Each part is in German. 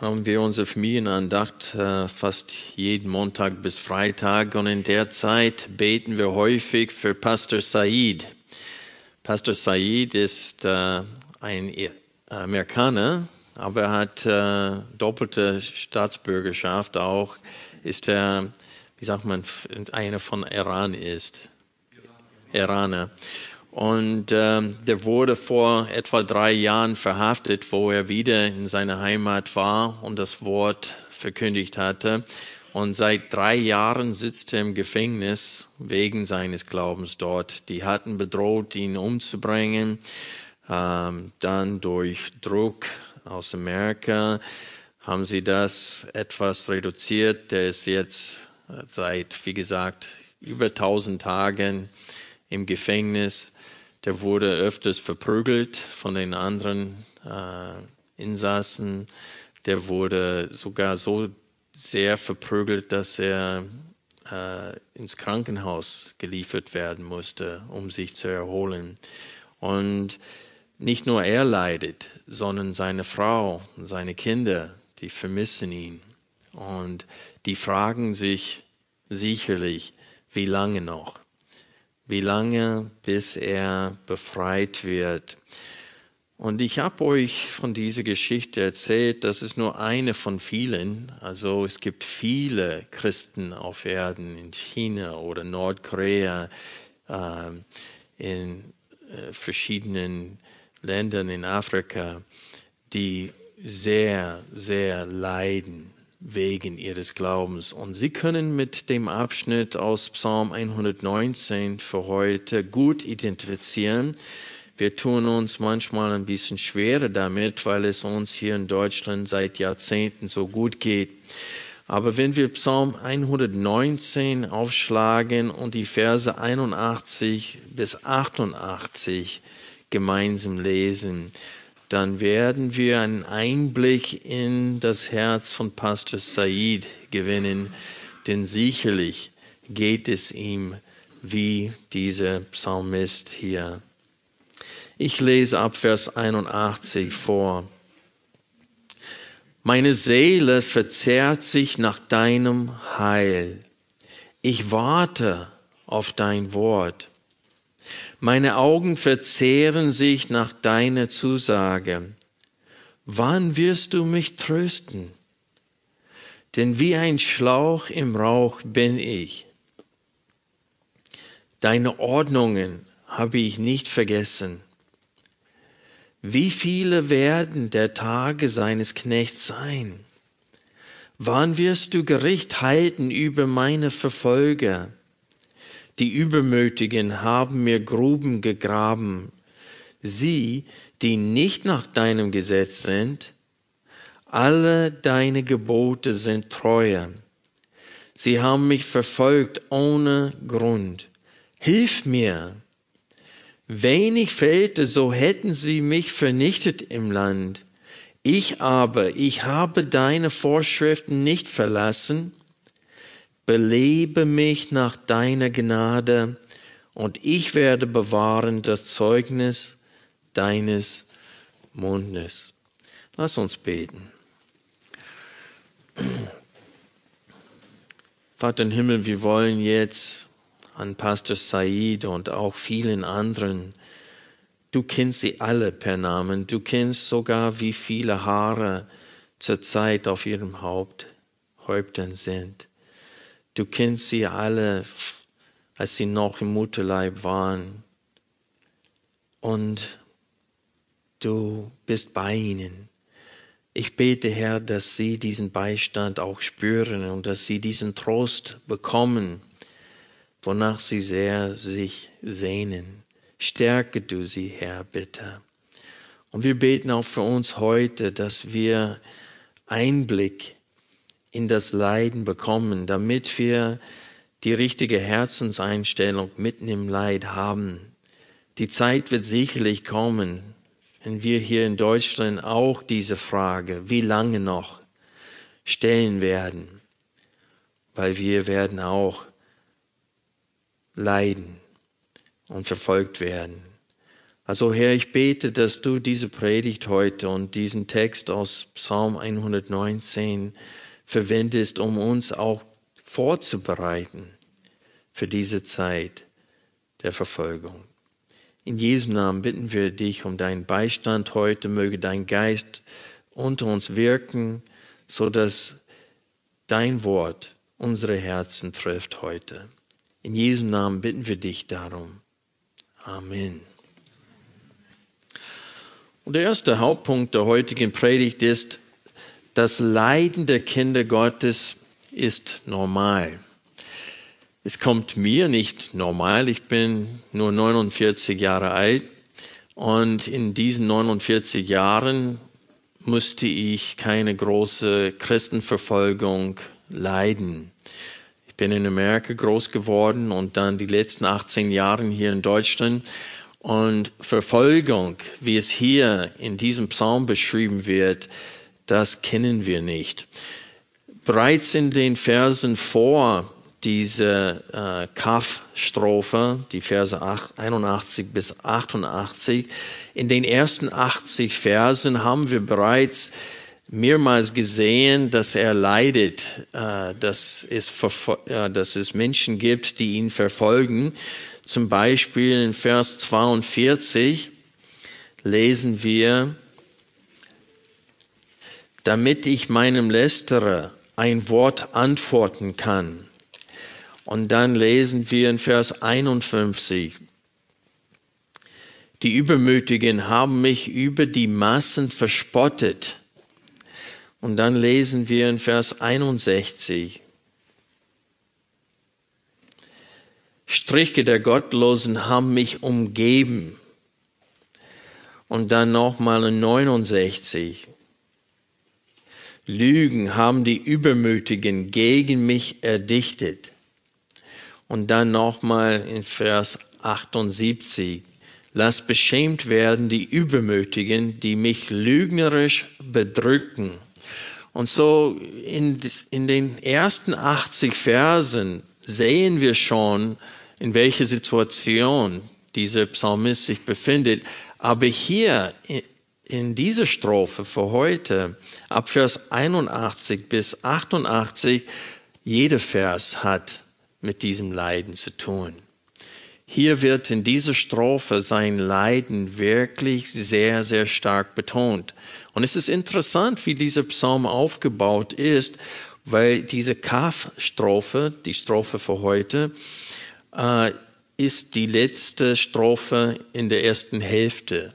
haben wir unsere Familienandacht äh, fast jeden Montag bis Freitag und in der Zeit beten wir häufig für Pastor Said. Pastor Said ist äh, ein Amerikaner, aber er hat äh, doppelte Staatsbürgerschaft auch, ist er, wie sagt man, einer von Iran ist. Iraner. Und ähm, der wurde vor etwa drei Jahren verhaftet, wo er wieder in seiner Heimat war und das Wort verkündigt hatte. Und seit drei Jahren sitzt er im Gefängnis wegen seines Glaubens dort. Die hatten bedroht, ihn umzubringen. Ähm, dann durch Druck aus Amerika haben sie das etwas reduziert. Der ist jetzt seit, wie gesagt, über tausend Tagen im Gefängnis. Der wurde öfters verprügelt von den anderen äh, Insassen. Der wurde sogar so sehr verprügelt, dass er äh, ins Krankenhaus geliefert werden musste, um sich zu erholen. Und nicht nur er leidet, sondern seine Frau seine Kinder, die vermissen ihn. Und die fragen sich sicherlich, wie lange noch? Wie lange, bis er befreit wird. Und ich habe euch von dieser Geschichte erzählt, das ist nur eine von vielen. Also es gibt viele Christen auf Erden in China oder Nordkorea, äh, in äh, verschiedenen Ländern in Afrika, die sehr, sehr leiden wegen ihres Glaubens. Und Sie können mit dem Abschnitt aus Psalm 119 für heute gut identifizieren. Wir tun uns manchmal ein bisschen schwerer damit, weil es uns hier in Deutschland seit Jahrzehnten so gut geht. Aber wenn wir Psalm 119 aufschlagen und die Verse 81 bis 88 gemeinsam lesen, dann werden wir einen Einblick in das Herz von Pastor Said gewinnen, denn sicherlich geht es ihm wie dieser Psalmist hier. Ich lese ab Vers 81 vor. Meine Seele verzehrt sich nach deinem Heil. Ich warte auf dein Wort. Meine Augen verzehren sich nach deiner Zusage. Wann wirst du mich trösten? Denn wie ein Schlauch im Rauch bin ich. Deine Ordnungen habe ich nicht vergessen. Wie viele werden der Tage seines Knechts sein? Wann wirst du Gericht halten über meine Verfolger? Die Übermütigen haben mir Gruben gegraben. Sie, die nicht nach deinem Gesetz sind, alle deine Gebote sind treuer. Sie haben mich verfolgt ohne Grund. Hilf mir. Wenig fehlte, so hätten sie mich vernichtet im Land. Ich aber, ich habe deine Vorschriften nicht verlassen belebe mich nach deiner Gnade und ich werde bewahren das Zeugnis deines Mundes. Lass uns beten. Vater im Himmel, wir wollen jetzt an Pastor Said und auch vielen anderen, du kennst sie alle per Namen, du kennst sogar, wie viele Haare zurzeit auf ihrem Haupt, Häuptern sind. Du kennst sie alle, als sie noch im Mutterleib waren. Und du bist bei ihnen. Ich bete, Herr, dass sie diesen Beistand auch spüren und dass sie diesen Trost bekommen, wonach sie sehr sich sehnen. Stärke du sie, Herr, bitte. Und wir beten auch für uns heute, dass wir Einblick in das Leiden bekommen, damit wir die richtige Herzenseinstellung mitten im Leid haben. Die Zeit wird sicherlich kommen, wenn wir hier in Deutschland auch diese Frage, wie lange noch, stellen werden, weil wir werden auch leiden und verfolgt werden. Also Herr, ich bete, dass du diese Predigt heute und diesen Text aus Psalm 119 verwendest, um uns auch vorzubereiten für diese Zeit der Verfolgung. In Jesu Namen bitten wir dich um deinen Beistand heute, möge dein Geist unter uns wirken, so dass dein Wort unsere Herzen trifft heute. In Jesu Namen bitten wir dich darum. Amen. Und der erste Hauptpunkt der heutigen Predigt ist, das Leiden der Kinder Gottes ist normal. Es kommt mir nicht normal. Ich bin nur 49 Jahre alt und in diesen 49 Jahren musste ich keine große Christenverfolgung leiden. Ich bin in Amerika groß geworden und dann die letzten 18 Jahre hier in Deutschland und Verfolgung, wie es hier in diesem Psalm beschrieben wird, das kennen wir nicht. Bereits in den Versen vor diese äh, Kaf-Strophe, die Verse 8, 81 bis 88, in den ersten 80 Versen haben wir bereits mehrmals gesehen, dass er leidet, äh, dass, es äh, dass es Menschen gibt, die ihn verfolgen. Zum Beispiel in Vers 42 lesen wir, damit ich meinem Lästerer ein Wort antworten kann. Und dann lesen wir in Vers 51, die Übermütigen haben mich über die Massen verspottet. Und dann lesen wir in Vers 61, Striche der Gottlosen haben mich umgeben. Und dann nochmal in 69. Lügen haben die Übermütigen gegen mich erdichtet. Und dann nochmal in Vers 78. Lass beschämt werden die Übermütigen, die mich lügnerisch bedrücken. Und so in, in den ersten 80 Versen sehen wir schon, in welcher Situation dieser Psalmist sich befindet. Aber hier in dieser Strophe für heute, ab Vers 81 bis 88, jeder Vers hat mit diesem Leiden zu tun. Hier wird in dieser Strophe sein Leiden wirklich sehr, sehr stark betont. Und es ist interessant, wie dieser Psalm aufgebaut ist, weil diese Kaf-Strophe, die Strophe für heute, äh, ist die letzte Strophe in der ersten Hälfte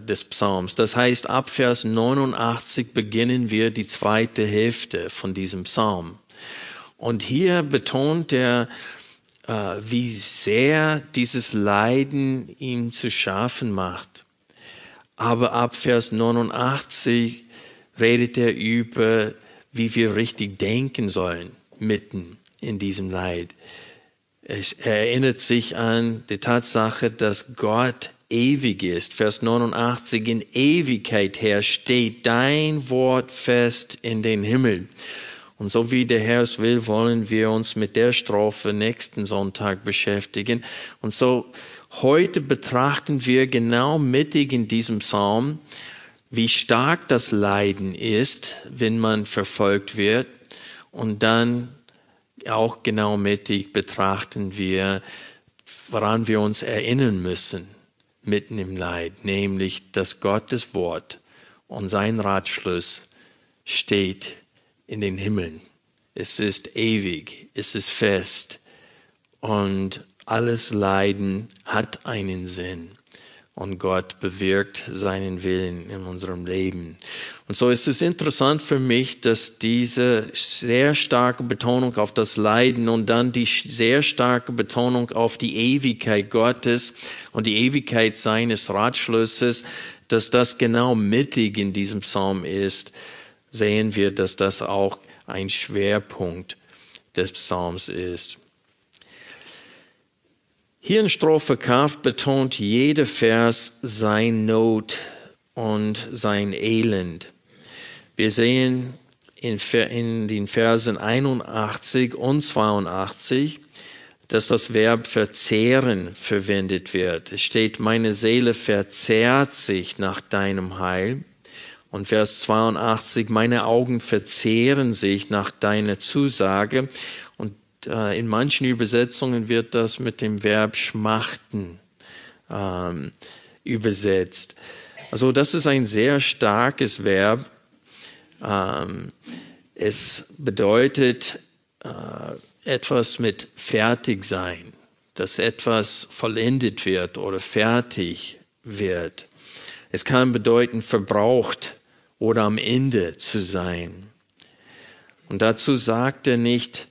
des Psalms. Das heißt, ab Vers 89 beginnen wir die zweite Hälfte von diesem Psalm. Und hier betont er, äh, wie sehr dieses Leiden ihm zu schaffen macht. Aber ab Vers 89 redet er über, wie wir richtig denken sollen mitten in diesem Leid. Es erinnert sich an die Tatsache, dass Gott ewig ist. Vers 89, in Ewigkeit her steht dein Wort fest in den Himmel. Und so wie der Herr es will, wollen wir uns mit der Strophe nächsten Sonntag beschäftigen. Und so heute betrachten wir genau mittig in diesem Psalm, wie stark das Leiden ist, wenn man verfolgt wird. Und dann auch genau mittig betrachten wir, woran wir uns erinnern müssen mitten im Leid, nämlich dass Gottes Wort und sein Ratschluss steht in den Himmeln. Es ist ewig, es ist fest und alles Leiden hat einen Sinn und Gott bewirkt seinen Willen in unserem Leben. Und so ist es interessant für mich, dass diese sehr starke Betonung auf das Leiden und dann die sehr starke Betonung auf die Ewigkeit Gottes und die Ewigkeit seines Ratschlusses, dass das genau mittig in diesem Psalm ist, sehen wir, dass das auch ein Schwerpunkt des Psalms ist. Hier in Strophe K betont jeder Vers sein Not und sein Elend. Wir sehen in, in den Versen 81 und 82, dass das Verb verzehren verwendet wird. Es steht, meine Seele verzehrt sich nach deinem Heil. Und Vers 82, meine Augen verzehren sich nach deiner Zusage. Äh, in manchen Übersetzungen wird das mit dem Verb schmachten ähm, übersetzt. Also das ist ein sehr starkes Verb. Ähm, es bedeutet äh, etwas mit fertig sein, dass etwas vollendet wird oder fertig wird. Es kann bedeuten verbraucht oder am Ende zu sein. Und dazu sagt er nicht,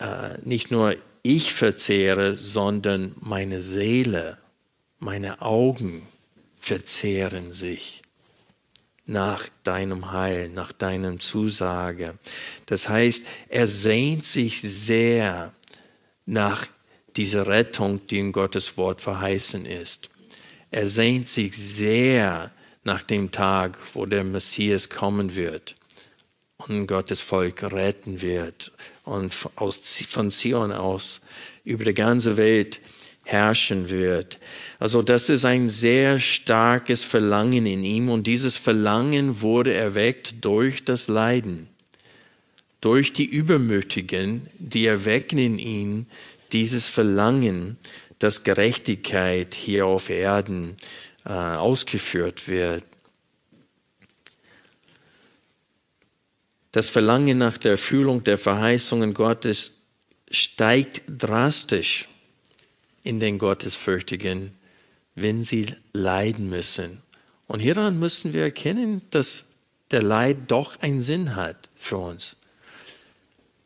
äh, nicht nur ich verzehre, sondern meine Seele, meine Augen verzehren sich nach deinem Heil, nach deinem Zusage. Das heißt, er sehnt sich sehr nach dieser Rettung, die in Gottes Wort verheißen ist. Er sehnt sich sehr nach dem Tag, wo der Messias kommen wird und Gottes Volk retten wird und aus, von Zion aus über die ganze Welt herrschen wird. Also das ist ein sehr starkes Verlangen in ihm und dieses Verlangen wurde erweckt durch das Leiden, durch die Übermütigen, die erwecken in ihm dieses Verlangen, dass Gerechtigkeit hier auf Erden äh, ausgeführt wird. Das Verlangen nach der Erfüllung der Verheißungen Gottes steigt drastisch in den Gottesfürchtigen, wenn sie leiden müssen. Und hieran müssen wir erkennen, dass der Leid doch einen Sinn hat für uns.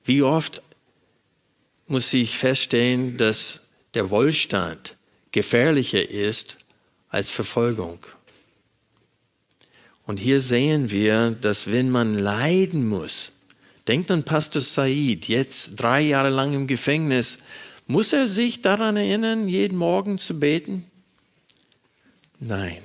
Wie oft muss ich feststellen, dass der Wohlstand gefährlicher ist als Verfolgung. Und hier sehen wir, dass wenn man leiden muss, denkt an Pastor Said, jetzt drei Jahre lang im Gefängnis, muss er sich daran erinnern, jeden Morgen zu beten? Nein.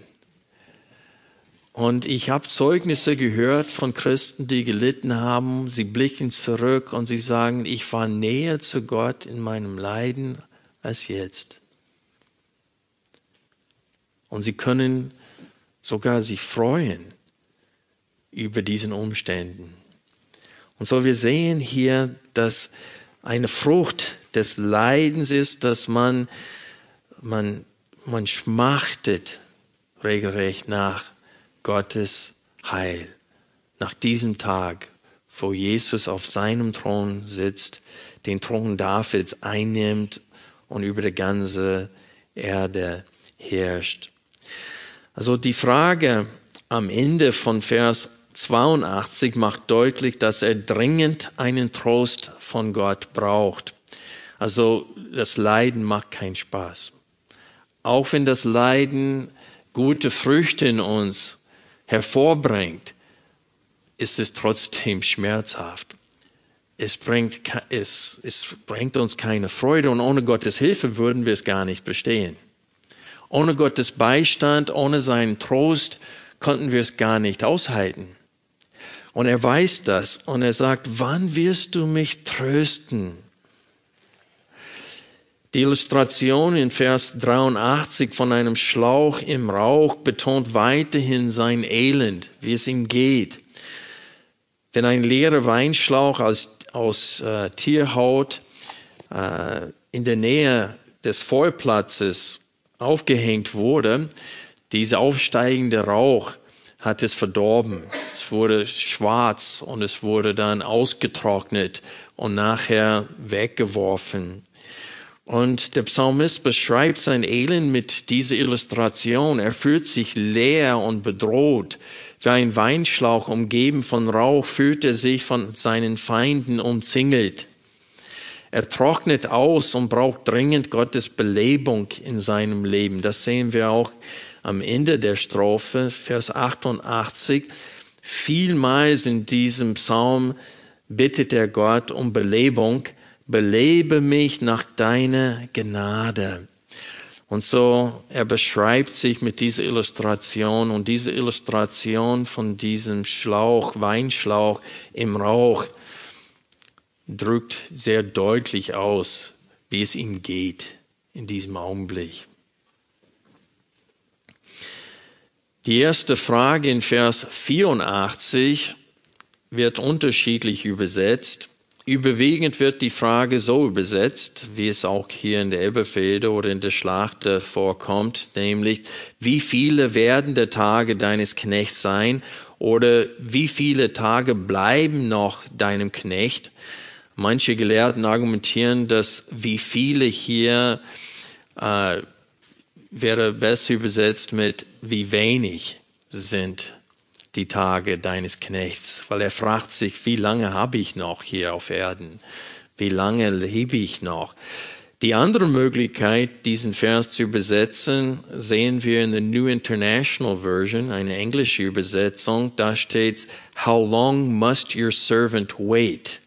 Und ich habe Zeugnisse gehört von Christen, die gelitten haben. Sie blicken zurück und sie sagen, ich war näher zu Gott in meinem Leiden als jetzt. Und sie können sogar sich freuen über diesen Umständen. Und so wir sehen hier, dass eine Frucht des Leidens ist, dass man, man, man schmachtet regelrecht nach Gottes Heil, nach diesem Tag, wo Jesus auf seinem Thron sitzt, den Thron Davids einnimmt und über die ganze Erde herrscht. Also die Frage am Ende von Vers 82 macht deutlich, dass er dringend einen Trost von Gott braucht. Also das Leiden macht keinen Spaß. Auch wenn das Leiden gute Früchte in uns hervorbringt, ist es trotzdem schmerzhaft. Es bringt, es, es bringt uns keine Freude und ohne Gottes Hilfe würden wir es gar nicht bestehen. Ohne Gottes Beistand, ohne seinen Trost konnten wir es gar nicht aushalten. Und er weiß das und er sagt, wann wirst du mich trösten? Die Illustration in Vers 83 von einem Schlauch im Rauch betont weiterhin sein Elend, wie es ihm geht. Wenn ein leerer Weinschlauch aus, aus äh, Tierhaut äh, in der Nähe des Feuerplatzes aufgehängt wurde, dieser aufsteigende Rauch hat es verdorben. Es wurde schwarz und es wurde dann ausgetrocknet und nachher weggeworfen. Und der Psalmist beschreibt sein Elend mit dieser Illustration. Er fühlt sich leer und bedroht. Wie ein Weinschlauch umgeben von Rauch fühlt er sich von seinen Feinden umzingelt. Er trocknet aus und braucht dringend Gottes Belebung in seinem Leben. Das sehen wir auch am Ende der Strophe, Vers 88. Vielmals in diesem Psalm bittet er Gott um Belebung. Belebe mich nach deiner Gnade. Und so, er beschreibt sich mit dieser Illustration und diese Illustration von diesem Schlauch, Weinschlauch im Rauch, drückt sehr deutlich aus, wie es ihm geht in diesem Augenblick. Die erste Frage in Vers 84 wird unterschiedlich übersetzt. Überwiegend wird die Frage so übersetzt, wie es auch hier in der Elberfelde oder in der Schlacht vorkommt, nämlich, wie viele werden der Tage deines Knechts sein oder wie viele Tage bleiben noch deinem Knecht? Manche Gelehrten argumentieren, dass wie viele hier äh, wäre besser übersetzt mit wie wenig sind die Tage deines Knechts, weil er fragt sich, wie lange habe ich noch hier auf Erden? Wie lange lebe ich noch? Die andere Möglichkeit, diesen Vers zu übersetzen, sehen wir in der New International Version, eine englische Übersetzung. Da steht, How long must your servant wait?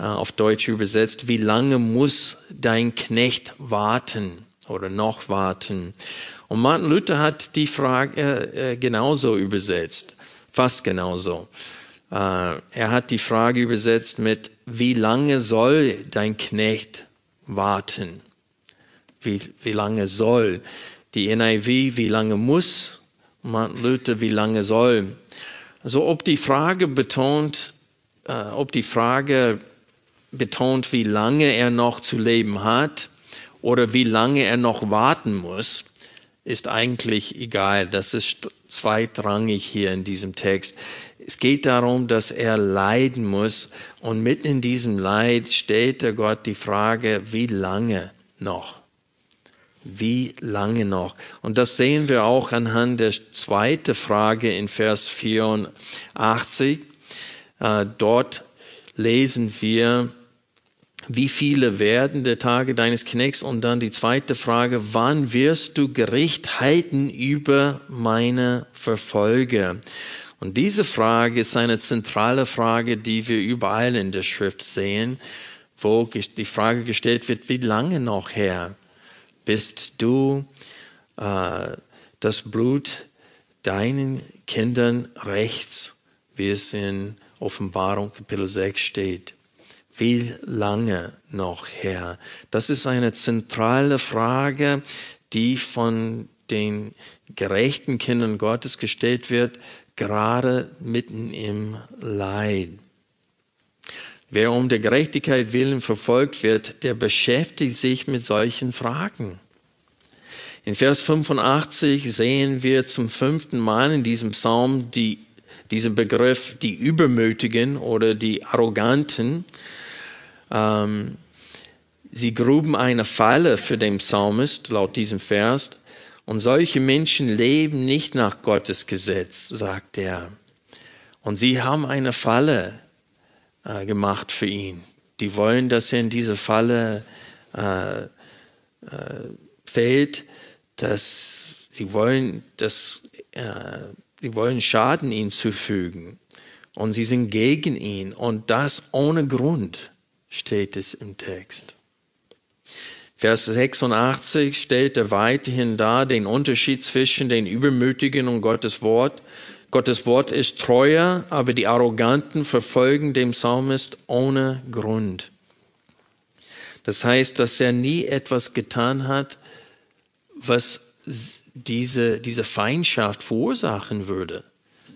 Äh, auf Deutsch übersetzt, wie lange muss dein Knecht warten? oder noch warten. Und Martin Luther hat die Frage äh, genauso übersetzt, fast genauso. Äh, er hat die Frage übersetzt mit, wie lange soll dein Knecht warten? Wie, wie lange soll? Die NIV, wie lange muss? Martin Luther, wie lange soll? Also ob die Frage betont, äh, ob die Frage betont, wie lange er noch zu leben hat, oder wie lange er noch warten muss, ist eigentlich egal. Das ist zweitrangig hier in diesem Text. Es geht darum, dass er leiden muss und mitten in diesem Leid stellt der Gott die Frage, wie lange noch? Wie lange noch? Und das sehen wir auch anhand der zweiten Frage in Vers 84. Äh, dort lesen wir, wie viele werden der Tage deines Knechts? Und dann die zweite Frage, wann wirst du Gericht halten über meine Verfolger? Und diese Frage ist eine zentrale Frage, die wir überall in der Schrift sehen, wo die Frage gestellt wird, wie lange noch, Herr, bist du äh, das Blut deinen Kindern rechts, wie es in Offenbarung Kapitel 6 steht? Wie lange noch, Herr? Das ist eine zentrale Frage, die von den gerechten Kindern Gottes gestellt wird, gerade mitten im Leid. Wer um der Gerechtigkeit willen verfolgt wird, der beschäftigt sich mit solchen Fragen. In Vers 85 sehen wir zum fünften Mal in diesem Psalm die, diesen Begriff die Übermütigen oder die Arroganten. Ähm, sie gruben eine Falle für den Psalmist, laut diesem Vers, und solche Menschen leben nicht nach Gottes Gesetz, sagt er. Und sie haben eine Falle äh, gemacht für ihn. Die wollen, dass er in diese Falle äh, äh, fällt, dass sie wollen, dass äh, sie wollen Schaden ihm zufügen. Und sie sind gegen ihn und das ohne Grund steht es im Text. Vers 86 stellt er weiterhin dar den Unterschied zwischen den Übermütigen und Gottes Wort. Gottes Wort ist treuer, aber die Arroganten verfolgen den Psalmist ohne Grund. Das heißt, dass er nie etwas getan hat, was diese, diese Feindschaft verursachen würde.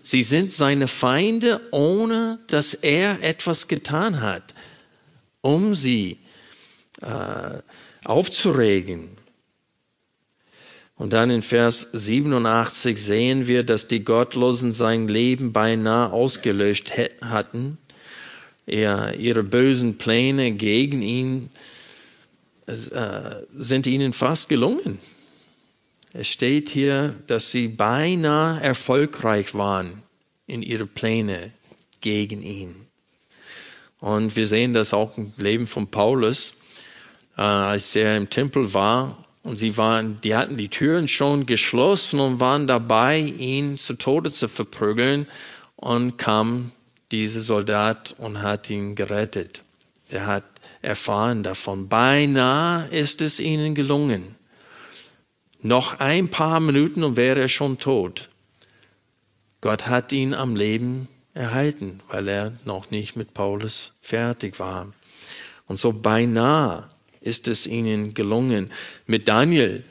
Sie sind seine Feinde, ohne dass er etwas getan hat um sie äh, aufzuregen. Und dann in Vers 87 sehen wir, dass die Gottlosen sein Leben beinahe ausgelöscht hatten. Ja, ihre bösen Pläne gegen ihn äh, sind ihnen fast gelungen. Es steht hier, dass sie beinahe erfolgreich waren in ihre Pläne gegen ihn. Und wir sehen das auch im Leben von Paulus, äh, als er im Tempel war und sie waren, die hatten die Türen schon geschlossen und waren dabei, ihn zu Tode zu verprügeln. und kam dieser Soldat und hat ihn gerettet. Er hat erfahren davon. Beinahe ist es ihnen gelungen. Noch ein paar Minuten und wäre er schon tot. Gott hat ihn am Leben erhalten, weil er noch nicht mit Paulus fertig war. Und so beinahe ist es ihnen gelungen. Mit Daniel,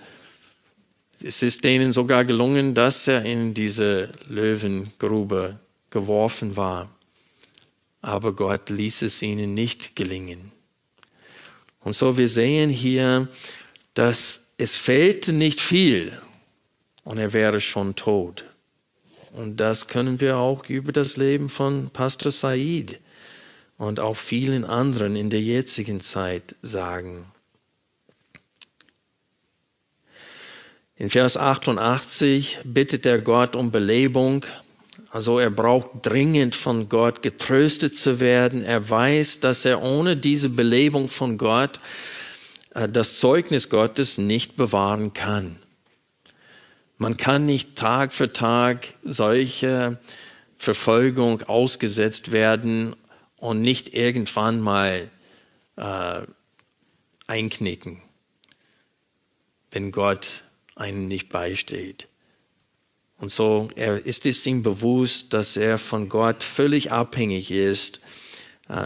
es ist denen sogar gelungen, dass er in diese Löwengrube geworfen war. Aber Gott ließ es ihnen nicht gelingen. Und so wir sehen hier, dass es fehlte nicht viel und er wäre schon tot. Und das können wir auch über das Leben von Pastor Said und auch vielen anderen in der jetzigen Zeit sagen. In Vers 88 bittet er Gott um Belebung. Also er braucht dringend von Gott getröstet zu werden. Er weiß, dass er ohne diese Belebung von Gott äh, das Zeugnis Gottes nicht bewahren kann. Man kann nicht Tag für Tag solche Verfolgung ausgesetzt werden und nicht irgendwann mal äh, einknicken, wenn Gott einem nicht beisteht. Und so er ist es ihm bewusst, dass er von Gott völlig abhängig ist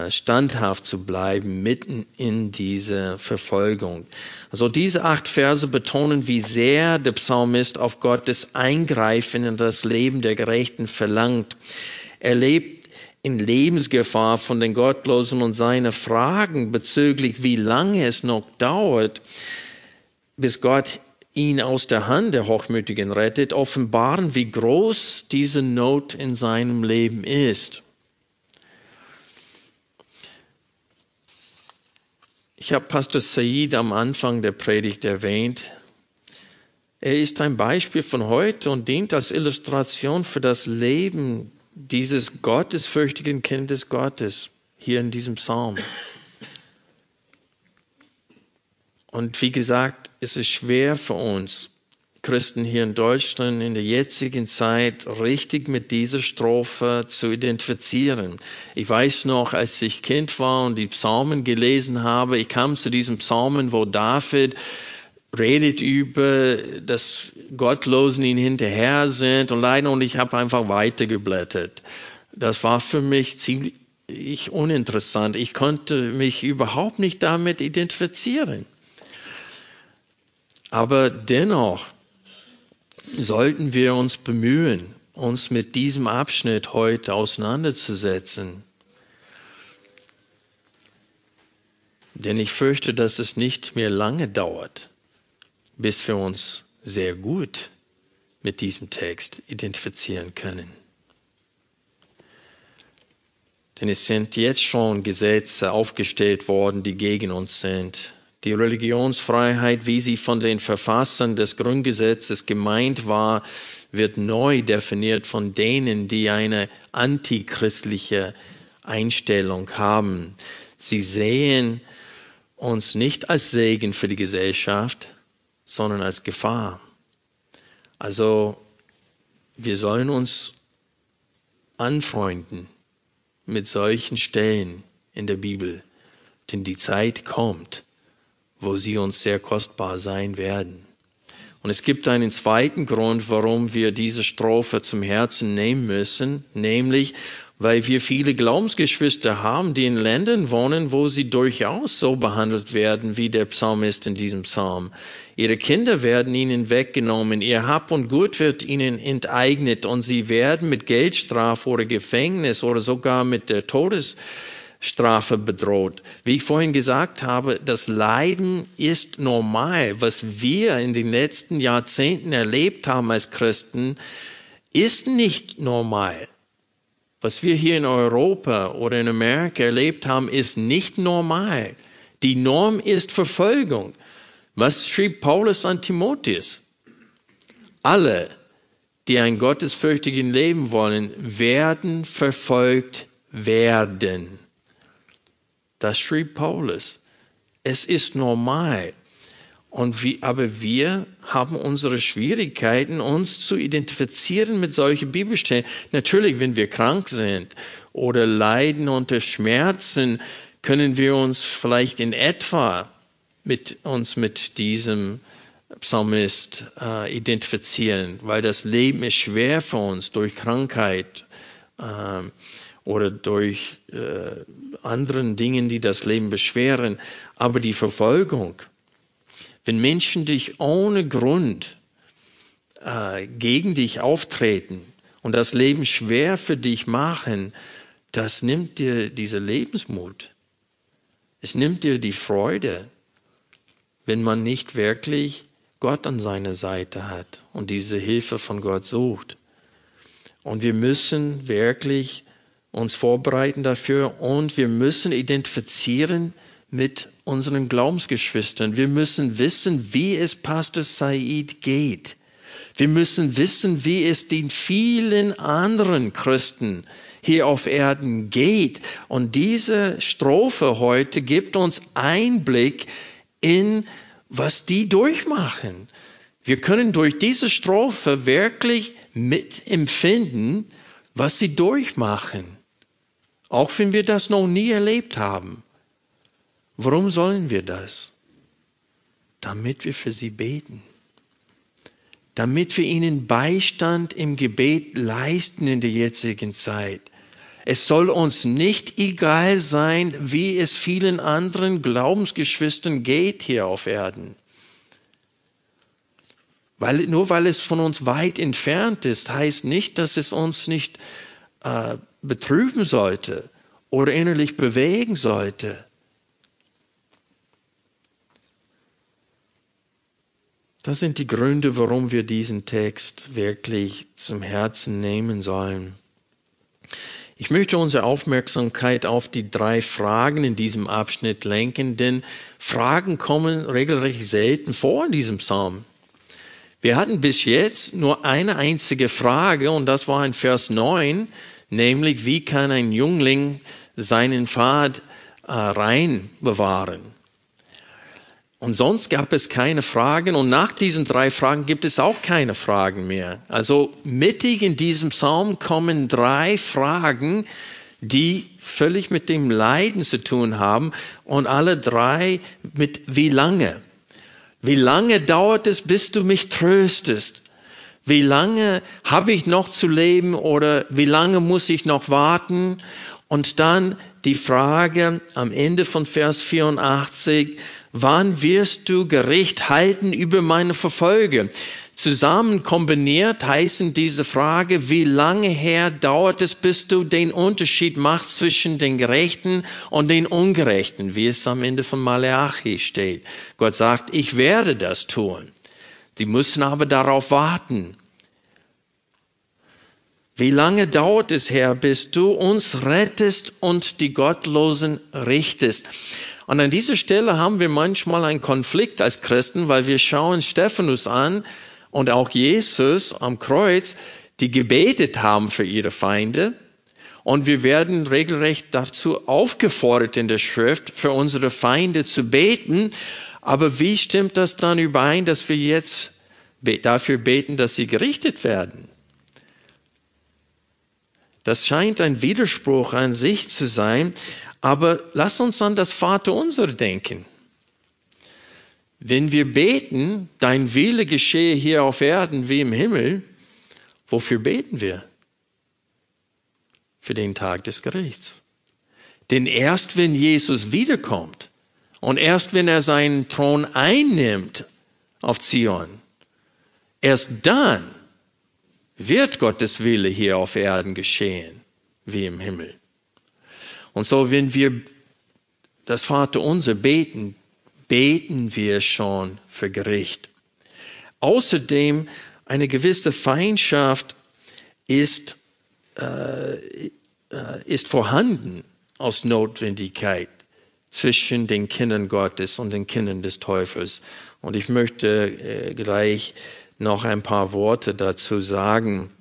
standhaft zu bleiben mitten in diese Verfolgung. Also diese acht Verse betonen, wie sehr der Psalmist auf Gottes Eingreifen in das Leben der Gerechten verlangt. Er lebt in Lebensgefahr von den Gottlosen und seine Fragen bezüglich, wie lange es noch dauert, bis Gott ihn aus der Hand der Hochmütigen rettet, offenbaren, wie groß diese Not in seinem Leben ist. Ich habe Pastor Said am Anfang der Predigt erwähnt. Er ist ein Beispiel von heute und dient als Illustration für das Leben dieses gottesfürchtigen Kindes Gottes hier in diesem Psalm. Und wie gesagt, es ist schwer für uns, Christen hier in Deutschland in der jetzigen Zeit richtig mit dieser Strophe zu identifizieren. Ich weiß noch, als ich Kind war und die Psalmen gelesen habe, ich kam zu diesem Psalmen, wo David redet über, dass Gottlosen ihn hinterher sind und leider und ich habe einfach weitergeblättert. Das war für mich ziemlich uninteressant. Ich konnte mich überhaupt nicht damit identifizieren. Aber dennoch, sollten wir uns bemühen, uns mit diesem Abschnitt heute auseinanderzusetzen. Denn ich fürchte, dass es nicht mehr lange dauert, bis wir uns sehr gut mit diesem Text identifizieren können. Denn es sind jetzt schon Gesetze aufgestellt worden, die gegen uns sind. Die Religionsfreiheit, wie sie von den Verfassern des Grundgesetzes gemeint war, wird neu definiert von denen, die eine antichristliche Einstellung haben. Sie sehen uns nicht als Segen für die Gesellschaft, sondern als Gefahr. Also wir sollen uns anfreunden mit solchen Stellen in der Bibel, denn die Zeit kommt, wo sie uns sehr kostbar sein werden. Und es gibt einen zweiten Grund, warum wir diese Strophe zum Herzen nehmen müssen, nämlich weil wir viele Glaubensgeschwister haben, die in Ländern wohnen, wo sie durchaus so behandelt werden wie der Psalmist in diesem Psalm. Ihre Kinder werden ihnen weggenommen, ihr Hab und Gut wird ihnen enteignet und sie werden mit Geldstrafe oder Gefängnis oder sogar mit der Todes Strafe bedroht. Wie ich vorhin gesagt habe, das Leiden ist normal. Was wir in den letzten Jahrzehnten erlebt haben als Christen, ist nicht normal. Was wir hier in Europa oder in Amerika erlebt haben, ist nicht normal. Die Norm ist Verfolgung. Was schrieb Paulus an Timotheus? Alle, die ein gottesfürchtigen Leben wollen, werden verfolgt werden. Das schrieb Paulus. Es ist normal. Und wie, aber wir haben unsere Schwierigkeiten, uns zu identifizieren mit solchen Bibelstellen. Natürlich, wenn wir krank sind oder leiden unter Schmerzen, können wir uns vielleicht in etwa mit uns mit diesem Psalmist äh, identifizieren, weil das Leben ist schwer für uns durch Krankheit äh, oder durch äh, anderen Dingen, die das Leben beschweren. Aber die Verfolgung, wenn Menschen dich ohne Grund äh, gegen dich auftreten und das Leben schwer für dich machen, das nimmt dir diese Lebensmut. Es nimmt dir die Freude, wenn man nicht wirklich Gott an seiner Seite hat und diese Hilfe von Gott sucht. Und wir müssen wirklich uns vorbereiten dafür und wir müssen identifizieren mit unseren Glaubensgeschwistern. Wir müssen wissen, wie es Pastor Said geht. Wir müssen wissen, wie es den vielen anderen Christen hier auf Erden geht. Und diese Strophe heute gibt uns Einblick in, was die durchmachen. Wir können durch diese Strophe wirklich mitempfinden, was sie durchmachen. Auch wenn wir das noch nie erlebt haben. Warum sollen wir das? Damit wir für sie beten. Damit wir ihnen Beistand im Gebet leisten in der jetzigen Zeit. Es soll uns nicht egal sein, wie es vielen anderen Glaubensgeschwistern geht hier auf Erden. Weil, nur weil es von uns weit entfernt ist, heißt nicht, dass es uns nicht äh, betrüben sollte oder innerlich bewegen sollte. Das sind die Gründe, warum wir diesen Text wirklich zum Herzen nehmen sollen. Ich möchte unsere Aufmerksamkeit auf die drei Fragen in diesem Abschnitt lenken, denn Fragen kommen regelrecht selten vor in diesem Psalm. Wir hatten bis jetzt nur eine einzige Frage und das war in Vers 9, nämlich wie kann ein Jüngling seinen Pfad äh, rein bewahren? Und sonst gab es keine Fragen und nach diesen drei Fragen gibt es auch keine Fragen mehr. Also mittig in diesem Psalm kommen drei Fragen, die völlig mit dem Leiden zu tun haben und alle drei mit wie lange. Wie lange dauert es, bis du mich tröstest? Wie lange habe ich noch zu leben oder wie lange muss ich noch warten? Und dann die Frage am Ende von Vers 84, wann wirst du Gericht halten über meine Verfolge? Zusammen kombiniert heißen diese Frage, wie lange her dauert es, bis du den Unterschied machst zwischen den Gerechten und den Ungerechten, wie es am Ende von Malachi steht. Gott sagt, ich werde das tun. Sie müssen aber darauf warten. Wie lange dauert es, Herr, bis du uns rettest und die Gottlosen richtest? Und an dieser Stelle haben wir manchmal einen Konflikt als Christen, weil wir schauen Stephanus an und auch Jesus am Kreuz, die gebetet haben für ihre Feinde. Und wir werden regelrecht dazu aufgefordert in der Schrift, für unsere Feinde zu beten. Aber wie stimmt das dann überein, dass wir jetzt dafür beten, dass sie gerichtet werden? Das scheint ein Widerspruch an sich zu sein, aber lass uns an das Vaterunser denken. Wenn wir beten, dein Wille geschehe hier auf Erden wie im Himmel, wofür beten wir? Für den Tag des Gerichts. Denn erst wenn Jesus wiederkommt und erst wenn er seinen Thron einnimmt auf Zion, erst dann wird Gottes Wille hier auf Erden geschehen, wie im Himmel. Und so, wenn wir das Vater unser beten, beten wir schon für Gericht. Außerdem eine gewisse Feindschaft ist, äh, äh, ist vorhanden aus Notwendigkeit zwischen den Kindern Gottes und den Kindern des Teufels. Und ich möchte äh, gleich noch ein paar Worte dazu sagen.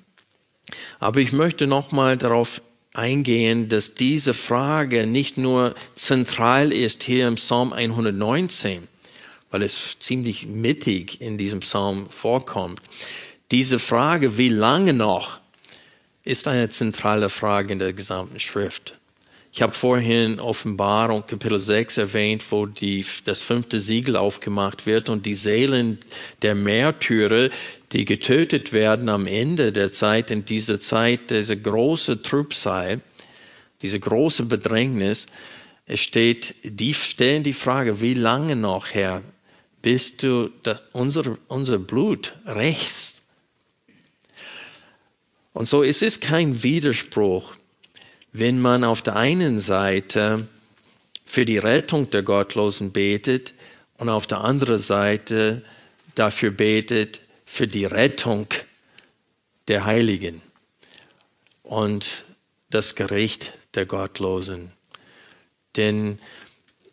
Aber ich möchte noch mal darauf eingehen, dass diese Frage nicht nur zentral ist hier im Psalm 119, weil es ziemlich mittig in diesem Psalm vorkommt. Diese Frage, wie lange noch, ist eine zentrale Frage in der gesamten Schrift. Ich habe vorhin Offenbarung Kapitel 6 erwähnt, wo die, das fünfte Siegel aufgemacht wird und die Seelen der Märtyrer, die getötet werden am Ende der Zeit, in dieser Zeit, diese große Trübsal, diese große Bedrängnis, es steht, die stellen die Frage, wie lange noch, Herr, bis du unser, unser Blut rächst? Und so es ist kein Widerspruch, wenn man auf der einen Seite für die Rettung der Gottlosen betet und auf der anderen Seite dafür betet für die Rettung der Heiligen und das Gericht der Gottlosen. Denn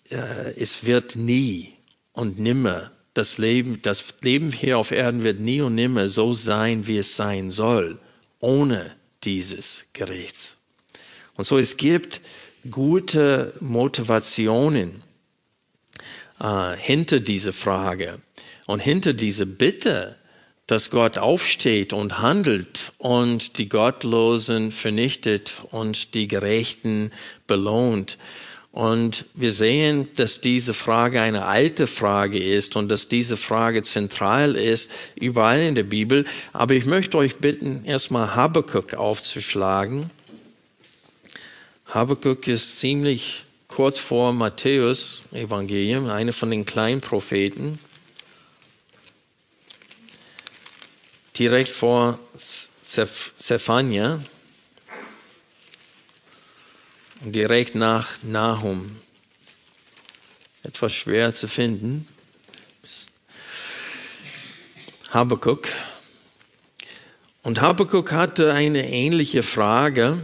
äh, es wird nie und nimmer das Leben, das Leben hier auf Erden wird nie und nimmer so sein, wie es sein soll, ohne dieses Gerichts. Und so es gibt gute Motivationen äh, hinter diese Frage und hinter diese Bitte, dass Gott aufsteht und handelt und die Gottlosen vernichtet und die Gerechten belohnt. Und wir sehen, dass diese Frage eine alte Frage ist und dass diese Frage zentral ist überall in der Bibel. Aber ich möchte euch bitten, erstmal Habakkuk aufzuschlagen. Habakkuk ist ziemlich kurz vor Matthäus Evangelium, eine von den kleinen Propheten. Direkt vor Zephania direkt nach Nahum. Etwas schwer zu finden. Habakkuk. Und Habakkuk hatte eine ähnliche Frage.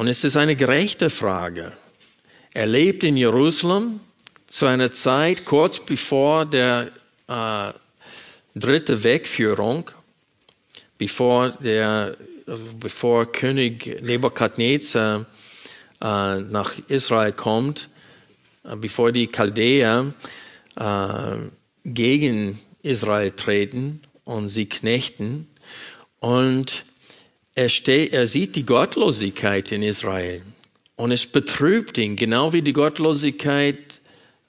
Und es ist eine gerechte Frage. Er lebt in Jerusalem zu einer Zeit kurz bevor der äh, dritte Wegführung, bevor der bevor König Nebukadnezar äh, nach Israel kommt, äh, bevor die Chaldäer äh, gegen Israel treten und sie knechten. Und er, steht, er sieht die Gottlosigkeit in Israel. Und es betrübt ihn, genau wie die Gottlosigkeit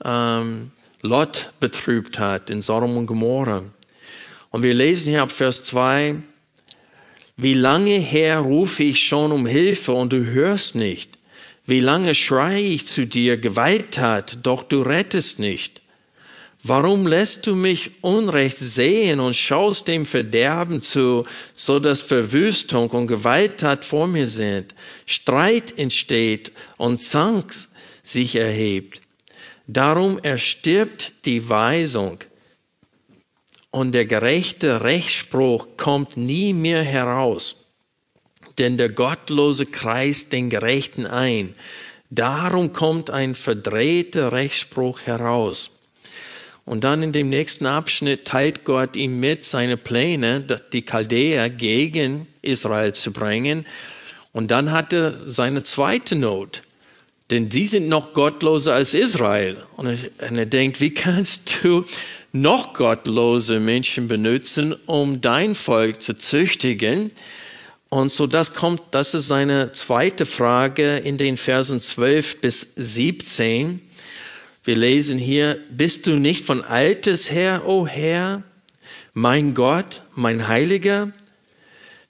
ähm, Lot betrübt hat in Sodom und Gomorra. Und wir lesen hier ab Vers 2, wie lange her rufe ich schon um Hilfe und du hörst nicht? Wie lange schreie ich zu dir Gewalttat, doch du rettest nicht? Warum lässt du mich Unrecht sehen und schaust dem Verderben zu, so dass Verwüstung und Gewalttat vor mir sind, Streit entsteht und Zank sich erhebt? Darum erstirbt die Weisung, und der gerechte Rechtsspruch kommt nie mehr heraus, denn der Gottlose kreist den Gerechten ein. Darum kommt ein verdrehter Rechtsspruch heraus. Und dann in dem nächsten Abschnitt teilt Gott ihm mit seine Pläne, die Chaldäer gegen Israel zu bringen. Und dann hat er seine zweite Not. Denn die sind noch gottloser als Israel. Und er denkt, wie kannst du noch gottlose Menschen benutzen, um dein Volk zu züchtigen. Und so das kommt, das ist seine zweite Frage in den Versen 12 bis 17. Wir lesen hier, bist du nicht von altes her, o oh Herr, mein Gott, mein Heiliger?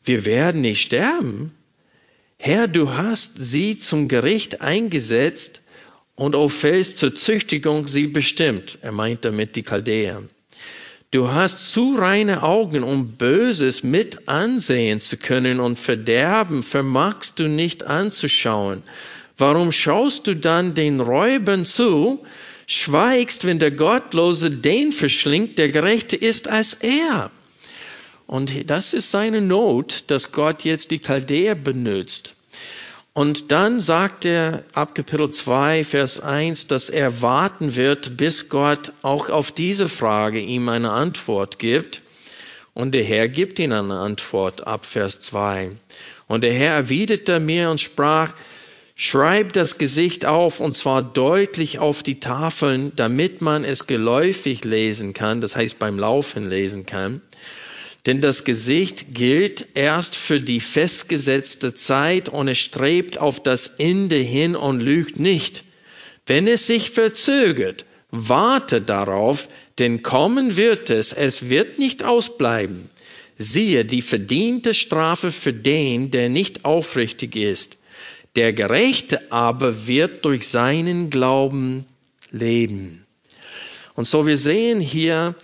Wir werden nicht sterben. Herr, du hast sie zum Gericht eingesetzt und auf Fels zur Züchtigung sie bestimmt. Er meint damit die Chaldäer. Du hast zu reine Augen, um Böses mit ansehen zu können und Verderben vermagst du nicht anzuschauen. Warum schaust du dann den Räubern zu, schweigst, wenn der Gottlose den verschlingt, der Gerechte ist als er? Und das ist seine Not, dass Gott jetzt die Chaldäer benutzt. Und dann sagt er ab Kapitel 2, Vers 1, dass er warten wird, bis Gott auch auf diese Frage ihm eine Antwort gibt. Und der Herr gibt ihm eine Antwort ab Vers 2. Und der Herr erwiderte mir und sprach, Schreib das Gesicht auf und zwar deutlich auf die Tafeln, damit man es geläufig lesen kann, das heißt beim Laufen lesen kann. Denn das Gesicht gilt erst für die festgesetzte Zeit und es strebt auf das Ende hin und lügt nicht. Wenn es sich verzögert, warte darauf, denn kommen wird es, es wird nicht ausbleiben. Siehe die verdiente Strafe für den, der nicht aufrichtig ist. Der Gerechte aber wird durch seinen Glauben leben. Und so wir sehen hier,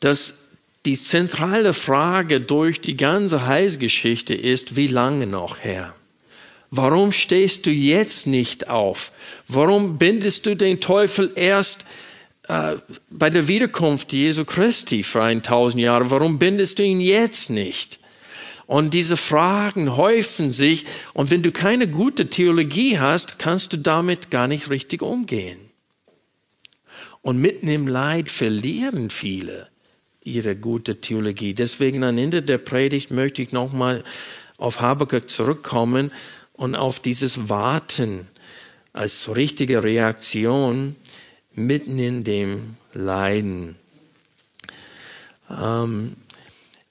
dass die zentrale Frage durch die ganze Heilsgeschichte ist, wie lange noch, Herr? Warum stehst du jetzt nicht auf? Warum bindest du den Teufel erst äh, bei der Wiederkunft Jesu Christi für 1000 Jahre? Warum bindest du ihn jetzt nicht? Und diese Fragen häufen sich und wenn du keine gute Theologie hast, kannst du damit gar nicht richtig umgehen. Und mitten im Leid verlieren viele ihre gute Theologie. Deswegen am Ende der Predigt möchte ich nochmal auf Habakkuk zurückkommen und auf dieses Warten als richtige Reaktion mitten in dem Leiden. Ähm,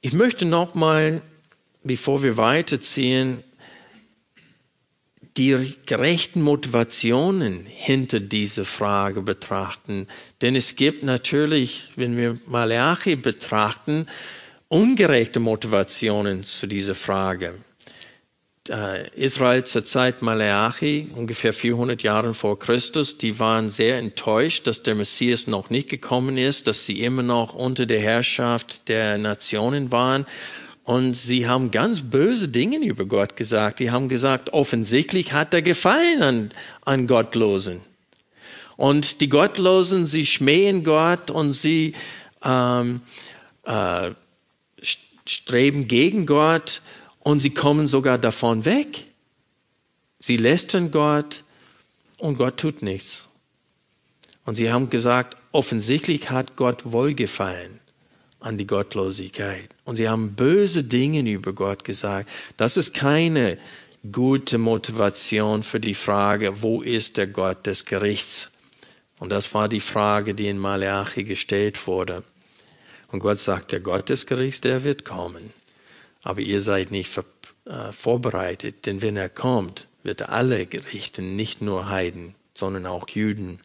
ich möchte nochmal bevor wir weiterziehen, die gerechten Motivationen hinter dieser Frage betrachten. Denn es gibt natürlich, wenn wir Malachi betrachten, ungerechte Motivationen zu dieser Frage. Israel zur Zeit Malachi, ungefähr 400 Jahre vor Christus, die waren sehr enttäuscht, dass der Messias noch nicht gekommen ist, dass sie immer noch unter der Herrschaft der Nationen waren und sie haben ganz böse Dinge über Gott gesagt. Die haben gesagt, offensichtlich hat er Gefallen an, an Gottlosen. Und die Gottlosen, sie schmähen Gott und sie ähm, äh, streben gegen Gott und sie kommen sogar davon weg. Sie lästern Gott und Gott tut nichts. Und sie haben gesagt, offensichtlich hat Gott Wohlgefallen an die Gottlosigkeit. Und sie haben böse Dinge über Gott gesagt. Das ist keine gute Motivation für die Frage, wo ist der Gott des Gerichts? Und das war die Frage, die in Malachi gestellt wurde. Und Gott sagt, der Gott des Gerichts, der wird kommen. Aber ihr seid nicht äh, vorbereitet, denn wenn er kommt, wird er alle gerichten, nicht nur Heiden, sondern auch Juden.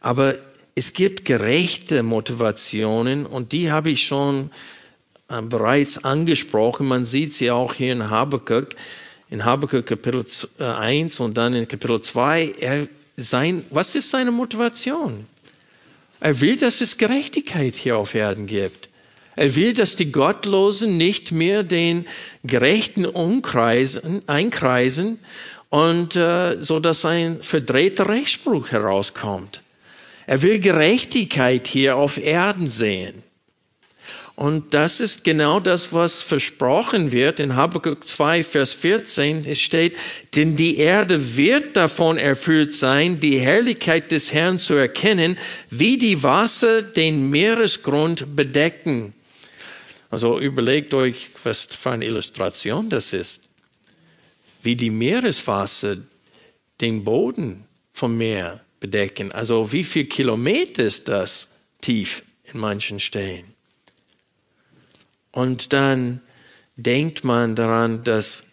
Aber es gibt gerechte Motivationen und die habe ich schon äh, bereits angesprochen. Man sieht sie auch hier in Habakkuk, in Habakkuk Kapitel 1 äh, und dann in Kapitel 2. Er, sein, was ist seine Motivation? Er will, dass es Gerechtigkeit hier auf Erden gibt. Er will, dass die Gottlosen nicht mehr den Gerechten umkreisen, einkreisen und äh, so dass ein verdrehter Rechtsspruch herauskommt. Er will Gerechtigkeit hier auf Erden sehen. Und das ist genau das, was versprochen wird in Habakkuk 2, Vers 14. Es steht, denn die Erde wird davon erfüllt sein, die Herrlichkeit des Herrn zu erkennen, wie die Wasser den Meeresgrund bedecken. Also überlegt euch, was für eine Illustration das ist. Wie die Meereswasser den Boden vom Meer bedecken. Also wie viel Kilometer ist das tief in manchen Stellen? Und dann denkt man daran, dass,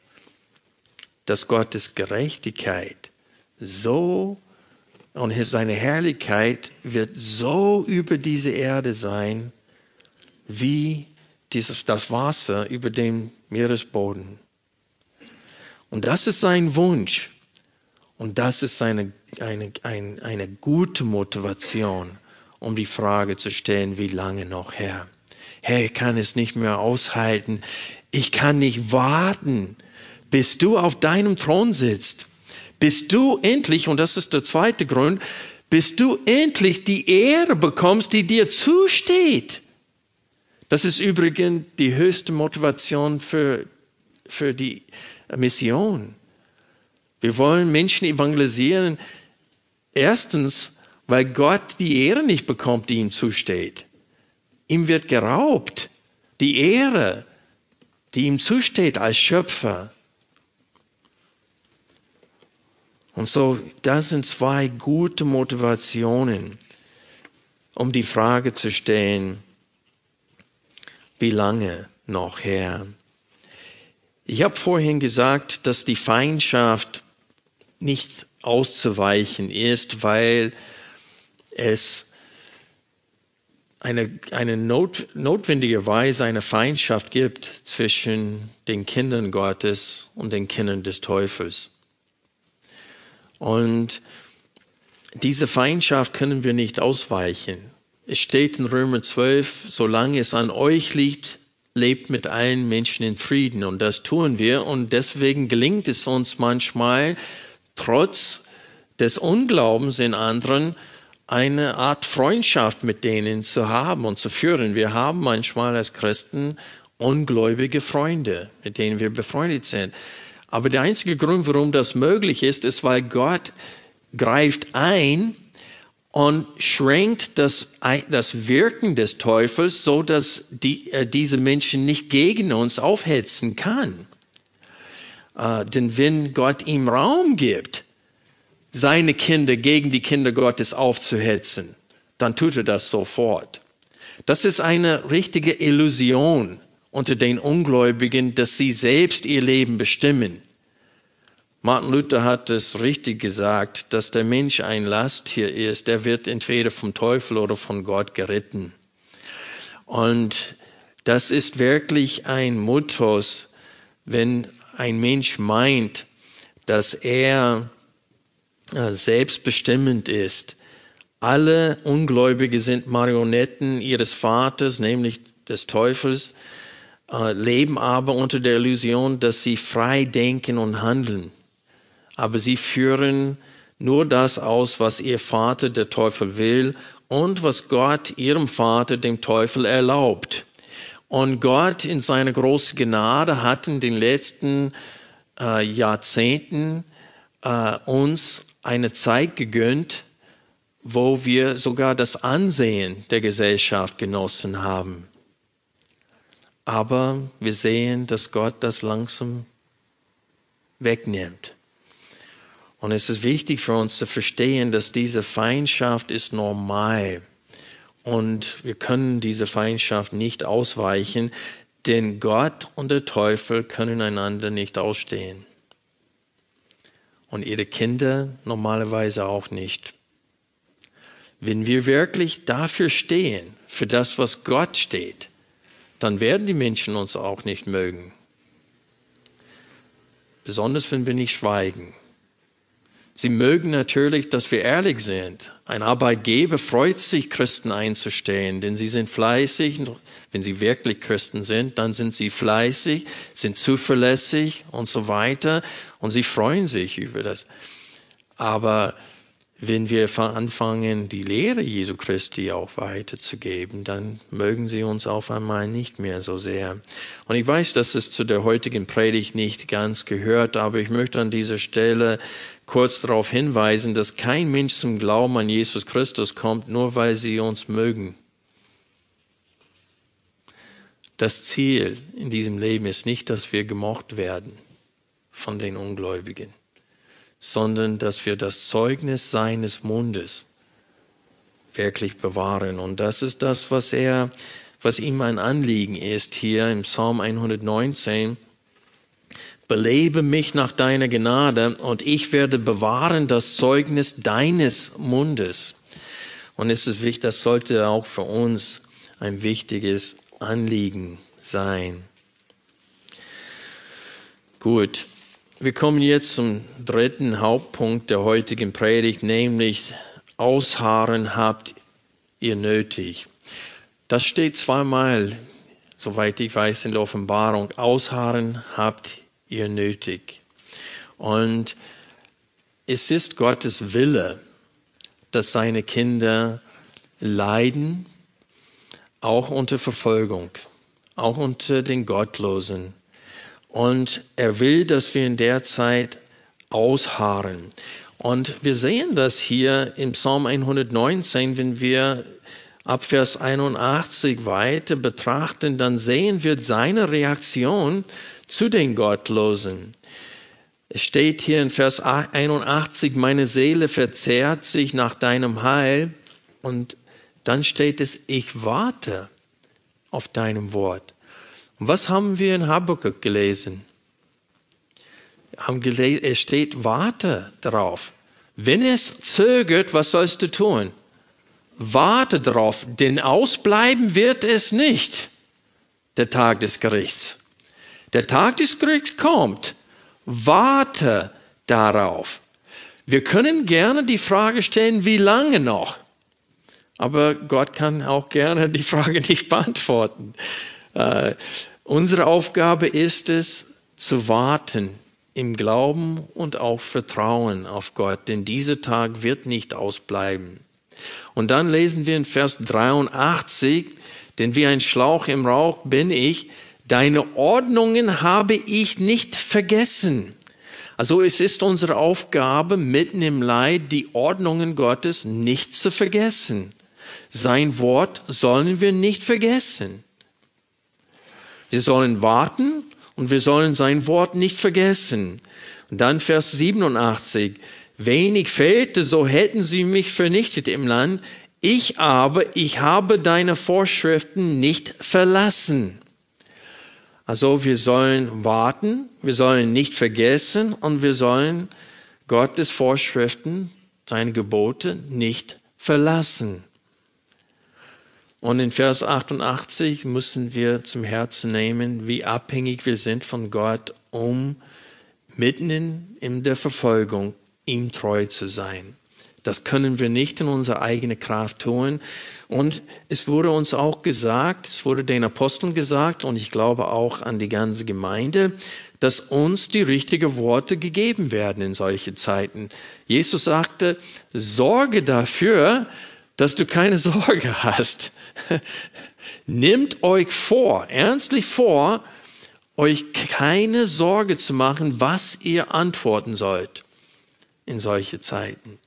dass Gottes Gerechtigkeit so und seine Herrlichkeit wird so über diese Erde sein, wie dieses, das Wasser über dem Meeresboden. Und das ist sein Wunsch. Und das ist seine eine, ein, eine gute Motivation, um die Frage zu stellen, wie lange noch, Herr? Herr, ich kann es nicht mehr aushalten. Ich kann nicht warten, bis du auf deinem Thron sitzt. Bis du endlich, und das ist der zweite Grund, bis du endlich die Ehre bekommst, die dir zusteht. Das ist übrigens die höchste Motivation für, für die Mission. Wir wollen Menschen evangelisieren, Erstens, weil Gott die Ehre nicht bekommt, die ihm zusteht. Ihm wird geraubt die Ehre, die ihm zusteht als Schöpfer. Und so, das sind zwei gute Motivationen, um die Frage zu stellen, wie lange noch, Herr? Ich habe vorhin gesagt, dass die Feindschaft nicht auszuweichen ist, weil es eine, eine not, notwendigerweise eine Feindschaft gibt zwischen den Kindern Gottes und den Kindern des Teufels. Und diese Feindschaft können wir nicht ausweichen. Es steht in Römer 12, solange es an euch liegt, lebt mit allen Menschen in Frieden. Und das tun wir. Und deswegen gelingt es uns manchmal, trotz des Unglaubens in anderen, eine Art Freundschaft mit denen zu haben und zu führen. Wir haben manchmal als Christen ungläubige Freunde, mit denen wir befreundet sind. Aber der einzige Grund, warum das möglich ist, ist, weil Gott greift ein und schränkt das, das Wirken des Teufels, so dass die, äh, diese Menschen nicht gegen uns aufhetzen kann. Äh, denn wenn Gott ihm Raum gibt, seine Kinder gegen die Kinder Gottes aufzuhetzen, dann tut er das sofort. Das ist eine richtige Illusion unter den Ungläubigen, dass sie selbst ihr Leben bestimmen. Martin Luther hat es richtig gesagt, dass der Mensch ein Lasttier ist. Der wird entweder vom Teufel oder von Gott geritten. Und das ist wirklich ein Mutus, wenn ein Mensch meint, dass er äh, selbstbestimmend ist. Alle Ungläubige sind Marionetten ihres Vaters, nämlich des Teufels, äh, leben aber unter der Illusion, dass sie frei denken und handeln. Aber sie führen nur das aus, was ihr Vater, der Teufel, will und was Gott, ihrem Vater, dem Teufel, erlaubt. Und Gott in seiner großen Gnade hat in den letzten äh, Jahrzehnten äh, uns eine Zeit gegönnt, wo wir sogar das Ansehen der Gesellschaft genossen haben. Aber wir sehen, dass Gott das langsam wegnimmt. Und es ist wichtig für uns zu verstehen, dass diese Feindschaft ist normal. Und wir können diese Feindschaft nicht ausweichen, denn Gott und der Teufel können einander nicht ausstehen und ihre Kinder normalerweise auch nicht. Wenn wir wirklich dafür stehen, für das, was Gott steht, dann werden die Menschen uns auch nicht mögen. Besonders wenn wir nicht schweigen. Sie mögen natürlich, dass wir ehrlich sind. Ein Arbeitgeber freut sich, Christen einzustellen, denn sie sind fleißig. Wenn sie wirklich Christen sind, dann sind sie fleißig, sind zuverlässig und so weiter. Und sie freuen sich über das. Aber wenn wir anfangen, die Lehre Jesu Christi auch weiterzugeben, dann mögen sie uns auf einmal nicht mehr so sehr. Und ich weiß, dass es zu der heutigen Predigt nicht ganz gehört, aber ich möchte an dieser Stelle kurz darauf hinweisen, dass kein Mensch zum Glauben an Jesus Christus kommt, nur weil sie uns mögen. Das Ziel in diesem Leben ist nicht, dass wir gemocht werden von den Ungläubigen, sondern dass wir das Zeugnis seines Mundes wirklich bewahren. Und das ist das, was er, was ihm ein Anliegen ist hier im Psalm 119 belebe mich nach deiner Gnade und ich werde bewahren das Zeugnis deines Mundes. Und es ist wichtig, das sollte auch für uns ein wichtiges Anliegen sein. Gut, wir kommen jetzt zum dritten Hauptpunkt der heutigen Predigt, nämlich Ausharren habt ihr nötig. Das steht zweimal, soweit ich weiß, in der Offenbarung. Ausharren habt ihr nötig. Und es ist Gottes Wille, dass seine Kinder leiden, auch unter Verfolgung, auch unter den Gottlosen. Und er will, dass wir in der Zeit ausharren. Und wir sehen das hier im Psalm 119, wenn wir ab Vers 81 weiter betrachten, dann sehen wir seine Reaktion zu den Gottlosen. Es steht hier in Vers 81, meine Seele verzehrt sich nach deinem Heil. Und dann steht es, ich warte auf deinem Wort. Und was haben wir in Habakkuk gelesen? Es steht, warte darauf. Wenn es zögert, was sollst du tun? Warte darauf, denn ausbleiben wird es nicht, der Tag des Gerichts. Der Tag des Gerichts kommt. Warte darauf. Wir können gerne die Frage stellen, wie lange noch? Aber Gott kann auch gerne die Frage nicht beantworten. Äh, unsere Aufgabe ist es, zu warten im Glauben und auch Vertrauen auf Gott, denn dieser Tag wird nicht ausbleiben. Und dann lesen wir in Vers 83, denn wie ein Schlauch im Rauch bin ich, deine Ordnungen habe ich nicht vergessen. Also es ist unsere Aufgabe, mitten im Leid die Ordnungen Gottes nicht zu vergessen. Sein Wort sollen wir nicht vergessen. Wir sollen warten und wir sollen sein Wort nicht vergessen. Und dann Vers 87. Wenig fehlte, so hätten sie mich vernichtet im Land. Ich aber, ich habe deine Vorschriften nicht verlassen. Also wir sollen warten, wir sollen nicht vergessen und wir sollen Gottes Vorschriften, seine Gebote nicht verlassen. Und in Vers 88 müssen wir zum Herzen nehmen, wie abhängig wir sind von Gott, um mitten in, der Verfolgung ihm treu zu sein. Das können wir nicht in unserer eigenen Kraft tun. Und es wurde uns auch gesagt, es wurde den Aposteln gesagt und ich glaube auch an die ganze Gemeinde, dass uns die richtigen Worte gegeben werden in solche Zeiten. Jesus sagte, sorge dafür, dass du keine Sorge hast. Nimmt euch vor, ernstlich vor, euch keine Sorge zu machen, was ihr antworten sollt in solche Zeiten.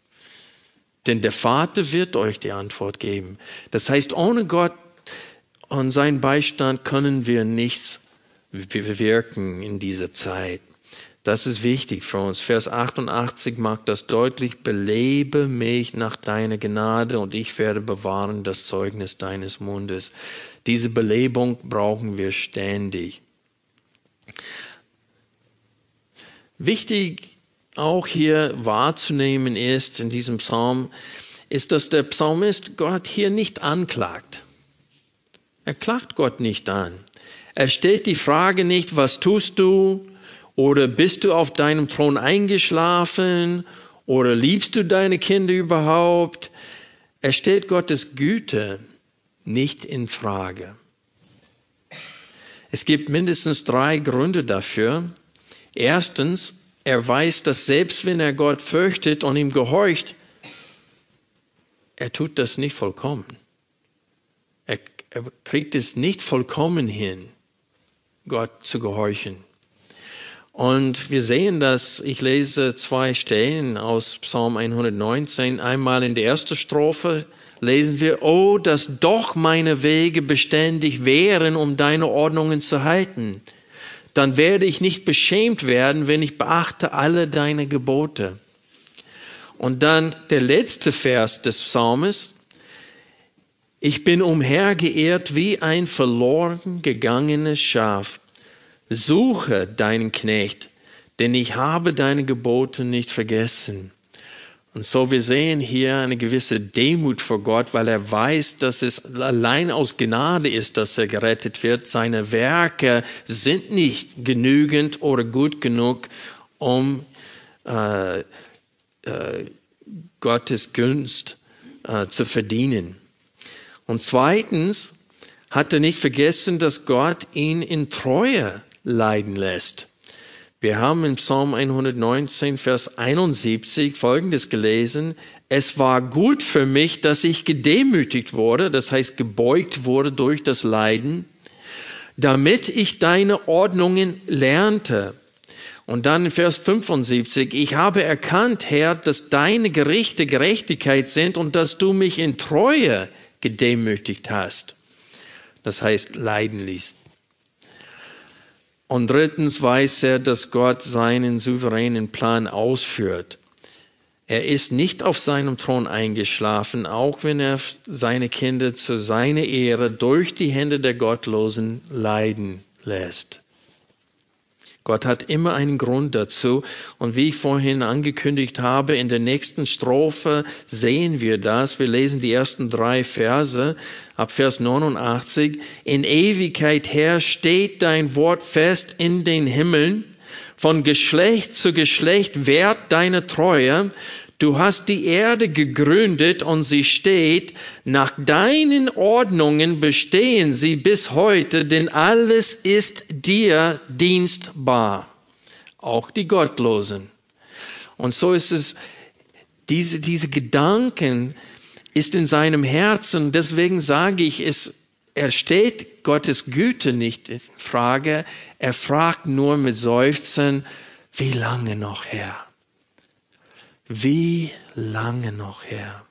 Denn der Vater wird euch die Antwort geben. Das heißt, ohne Gott und seinen Beistand können wir nichts bewirken in dieser Zeit. Das ist wichtig für uns. Vers 88 macht das deutlich. Belebe mich nach deiner Gnade und ich werde bewahren das Zeugnis deines Mundes. Diese Belebung brauchen wir ständig. Wichtig auch hier wahrzunehmen ist in diesem Psalm, ist, dass der Psalmist Gott hier nicht anklagt. Er klagt Gott nicht an. Er stellt die Frage nicht, was tust du? Oder bist du auf deinem Thron eingeschlafen? Oder liebst du deine Kinder überhaupt? Er stellt Gottes Güte nicht in Frage. Es gibt mindestens drei Gründe dafür. Erstens, er weiß, dass selbst wenn er Gott fürchtet und ihm gehorcht, er tut das nicht vollkommen. Er, er kriegt es nicht vollkommen hin, Gott zu gehorchen. Und wir sehen das, ich lese zwei Stellen aus Psalm 119. Einmal in der ersten Strophe lesen wir, oh, dass doch meine Wege beständig wären, um deine Ordnungen zu halten. Dann werde ich nicht beschämt werden, wenn ich beachte alle deine Gebote. Und dann der letzte Vers des Psalmes. Ich bin umhergeirrt wie ein verloren gegangenes Schaf. Suche deinen Knecht, denn ich habe deine Gebote nicht vergessen. Und so wir sehen hier eine gewisse Demut vor Gott, weil er weiß, dass es allein aus Gnade ist, dass er gerettet wird. Seine Werke sind nicht genügend oder gut genug, um äh, äh, Gottes Gunst äh, zu verdienen. Und zweitens hat er nicht vergessen, dass Gott ihn in Treue leiden lässt. Wir haben im Psalm 119, Vers 71 Folgendes gelesen. Es war gut für mich, dass ich gedemütigt wurde, das heißt gebeugt wurde durch das Leiden, damit ich deine Ordnungen lernte. Und dann in Vers 75, ich habe erkannt, Herr, dass deine Gerichte Gerechtigkeit sind und dass du mich in Treue gedemütigt hast. Das heißt, leiden ließ. Und drittens weiß er, dass Gott seinen souveränen Plan ausführt. Er ist nicht auf seinem Thron eingeschlafen, auch wenn er seine Kinder zu seiner Ehre durch die Hände der Gottlosen leiden lässt. Gott hat immer einen Grund dazu. Und wie ich vorhin angekündigt habe, in der nächsten Strophe sehen wir das. Wir lesen die ersten drei Verse ab Vers 89. In Ewigkeit her steht dein Wort fest in den Himmeln. Von Geschlecht zu Geschlecht wert deine Treue. Du hast die Erde gegründet und sie steht. Nach deinen Ordnungen bestehen sie bis heute, denn alles ist dir dienstbar. Auch die Gottlosen. Und so ist es, diese, diese Gedanken ist in seinem Herzen. Deswegen sage ich, es, er steht Gottes Güte nicht in Frage. Er fragt nur mit Seufzen, wie lange noch, Herr? Wie lange noch her?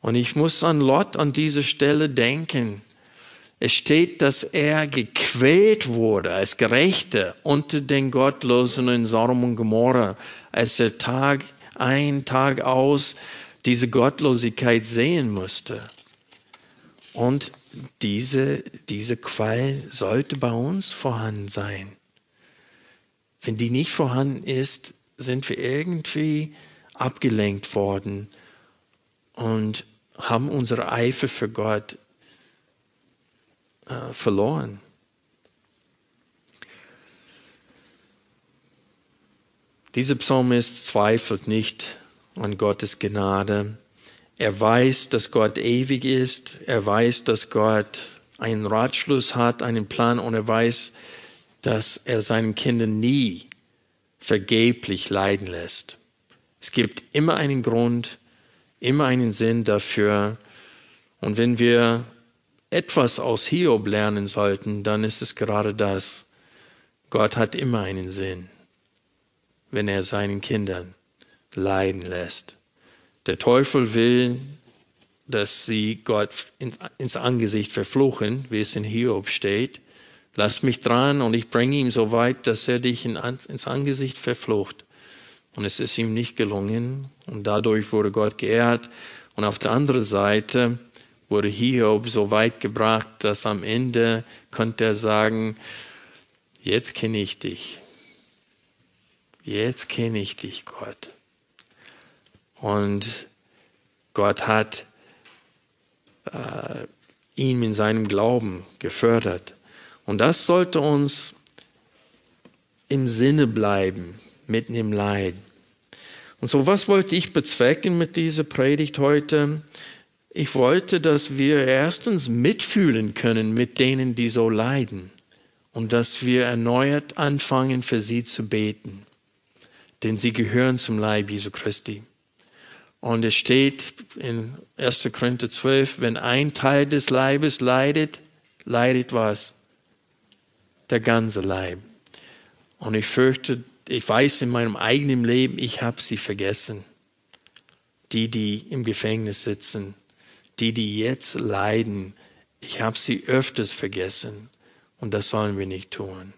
Und ich muss an Lot an dieser Stelle denken. Es steht, dass er gequält wurde als Gerechter unter den Gottlosen in Sodom und Gomorra, als er Tag ein, Tag aus diese Gottlosigkeit sehen musste. Und diese, diese Qual sollte bei uns vorhanden sein. Wenn die nicht vorhanden ist, sind wir irgendwie abgelenkt worden und haben unsere Eifer für Gott äh, verloren. Dieser Psalmist zweifelt nicht an Gottes Gnade. Er weiß, dass Gott ewig ist. Er weiß, dass Gott einen Ratschluss hat, einen Plan und er weiß, dass er seinen Kindern nie vergeblich leiden lässt. Es gibt immer einen Grund, immer einen Sinn dafür. Und wenn wir etwas aus Hiob lernen sollten, dann ist es gerade das. Gott hat immer einen Sinn, wenn er seinen Kindern leiden lässt. Der Teufel will, dass sie Gott ins Angesicht verfluchen, wie es in Hiob steht. Lass mich dran und ich bringe ihn so weit, dass er dich in, ins Angesicht verflucht. Und es ist ihm nicht gelungen und dadurch wurde Gott geehrt. Und auf der anderen Seite wurde Hiob so weit gebracht, dass am Ende konnte er sagen, jetzt kenne ich dich. Jetzt kenne ich dich, Gott. Und Gott hat äh, ihn in seinem Glauben gefördert. Und das sollte uns im Sinne bleiben, mitten im Leid. Und so, was wollte ich bezwecken mit dieser Predigt heute? Ich wollte, dass wir erstens mitfühlen können mit denen, die so leiden und dass wir erneuert anfangen, für sie zu beten, denn sie gehören zum Leib Jesu Christi. Und es steht in 1. Korinther 12, wenn ein Teil des Leibes leidet, leidet was? Der ganze Leib. Und ich fürchte, ich weiß in meinem eigenen Leben, ich habe sie vergessen. Die, die im Gefängnis sitzen, die, die jetzt leiden, ich habe sie öfters vergessen. Und das sollen wir nicht tun.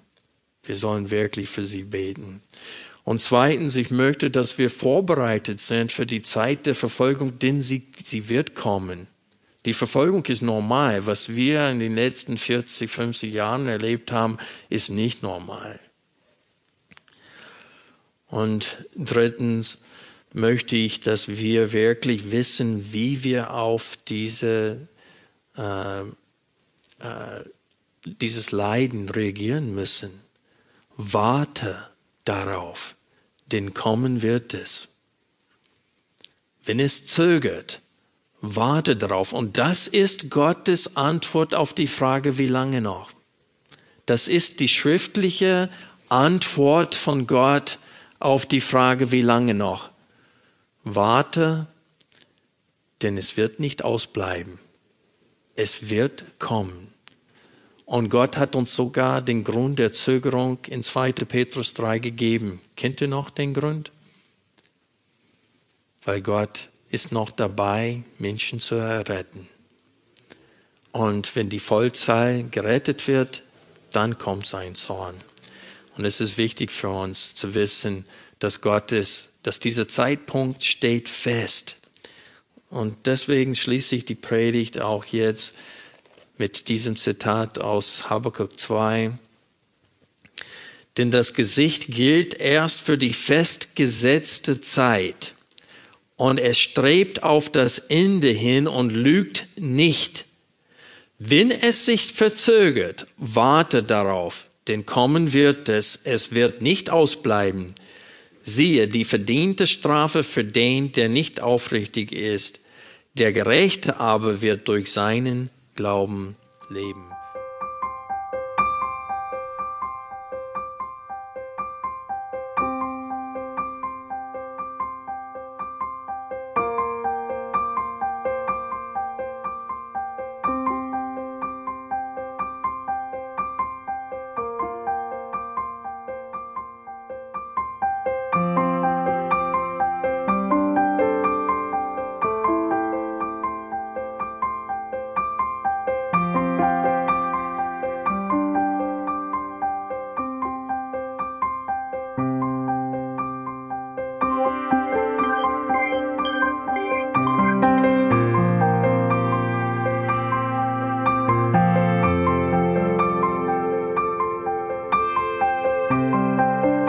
Wir sollen wirklich für sie beten. Und zweitens, ich möchte, dass wir vorbereitet sind für die Zeit der Verfolgung, denn sie, sie wird kommen. Die Verfolgung ist normal. Was wir in den letzten 40, 50 Jahren erlebt haben, ist nicht normal. Und drittens möchte ich, dass wir wirklich wissen, wie wir auf diese, äh, äh, dieses Leiden reagieren müssen. Warte darauf, denn kommen wird es. Wenn es zögert, Warte darauf. Und das ist Gottes Antwort auf die Frage, wie lange noch? Das ist die schriftliche Antwort von Gott auf die Frage, wie lange noch? Warte, denn es wird nicht ausbleiben. Es wird kommen. Und Gott hat uns sogar den Grund der Zögerung in 2. Petrus 3 gegeben. Kennt ihr noch den Grund? Weil Gott ist noch dabei, Menschen zu erretten. Und wenn die Vollzahl gerettet wird, dann kommt sein Zorn. Und es ist wichtig für uns zu wissen, dass Gott ist, dass dieser Zeitpunkt steht fest. Und deswegen schließe ich die Predigt auch jetzt mit diesem Zitat aus Habakkuk 2. Denn das Gesicht gilt erst für die festgesetzte Zeit und es strebt auf das Ende hin und lügt nicht. Wenn es sich verzögert, warte darauf, denn kommen wird es, es wird nicht ausbleiben. Siehe, die verdiente Strafe für den, der nicht aufrichtig ist, der Gerechte aber wird durch seinen Glauben leben.